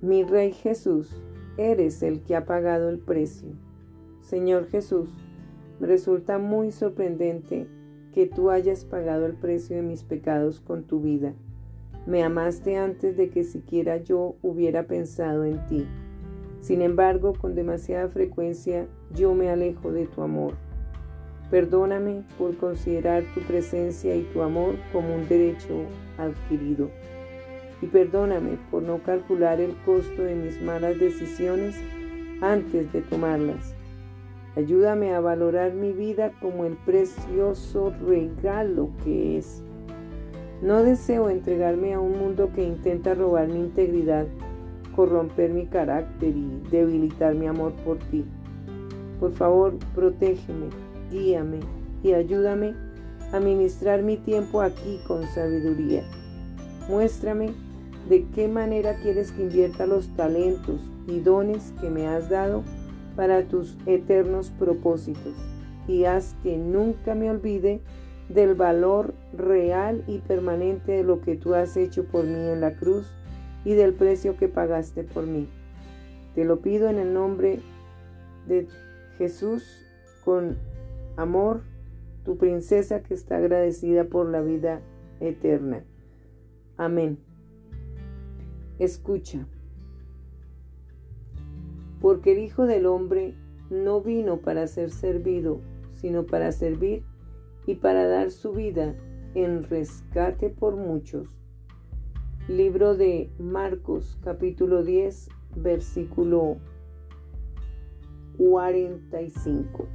Mi Rey Jesús, eres el que ha pagado el precio. Señor Jesús, me resulta muy sorprendente que tú hayas pagado el precio de mis pecados con tu vida. Me amaste antes de que siquiera yo hubiera pensado en ti. Sin embargo, con demasiada frecuencia yo me alejo de tu amor. Perdóname por considerar tu presencia y tu amor como un derecho adquirido. Y perdóname por no calcular el costo de mis malas decisiones antes de tomarlas. Ayúdame a valorar mi vida como el precioso regalo que es. No deseo entregarme a un mundo que intenta robar mi integridad, corromper mi carácter y debilitar mi amor por ti. Por favor, protégeme, guíame y ayúdame a ministrar mi tiempo aquí con sabiduría. Muéstrame de qué manera quieres que invierta los talentos y dones que me has dado para tus eternos propósitos y haz que nunca me olvide del valor real y permanente de lo que tú has hecho por mí en la cruz y del precio que pagaste por mí. Te lo pido en el nombre de Jesús con amor, tu princesa que está agradecida por la vida eterna. Amén. Escucha porque el Hijo del Hombre no vino para ser servido, sino para servir y para dar su vida en rescate por muchos. Libro de Marcos capítulo 10 versículo 45.